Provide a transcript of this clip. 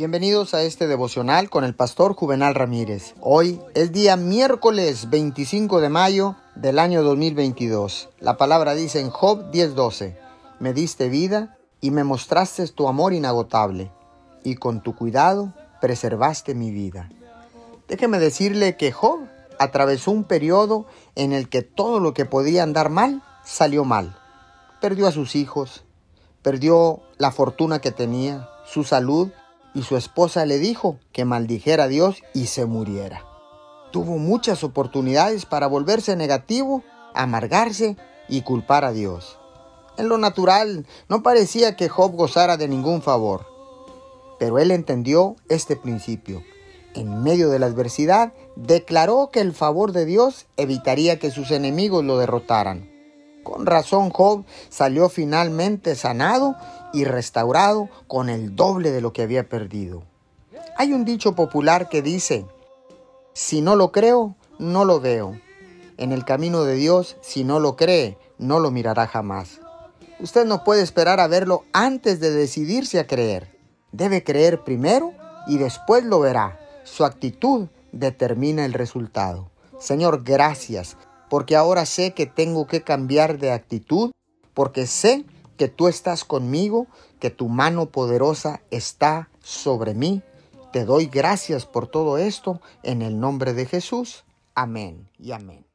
Bienvenidos a este devocional con el pastor Juvenal Ramírez. Hoy es día miércoles 25 de mayo del año 2022. La palabra dice en Job 10:12, me diste vida y me mostraste tu amor inagotable, y con tu cuidado preservaste mi vida. Déjeme decirle que Job atravesó un periodo en el que todo lo que podía andar mal salió mal. Perdió a sus hijos, perdió la fortuna que tenía, su salud y su esposa le dijo que maldijera a Dios y se muriera. Tuvo muchas oportunidades para volverse negativo, amargarse y culpar a Dios. En lo natural no parecía que Job gozara de ningún favor, pero él entendió este principio. En medio de la adversidad, declaró que el favor de Dios evitaría que sus enemigos lo derrotaran. Con razón Job salió finalmente sanado y restaurado con el doble de lo que había perdido. Hay un dicho popular que dice, si no lo creo, no lo veo. En el camino de Dios, si no lo cree, no lo mirará jamás. Usted no puede esperar a verlo antes de decidirse a creer. Debe creer primero y después lo verá. Su actitud determina el resultado. Señor, gracias, porque ahora sé que tengo que cambiar de actitud, porque sé que tú estás conmigo, que tu mano poderosa está sobre mí. Te doy gracias por todo esto en el nombre de Jesús. Amén y amén.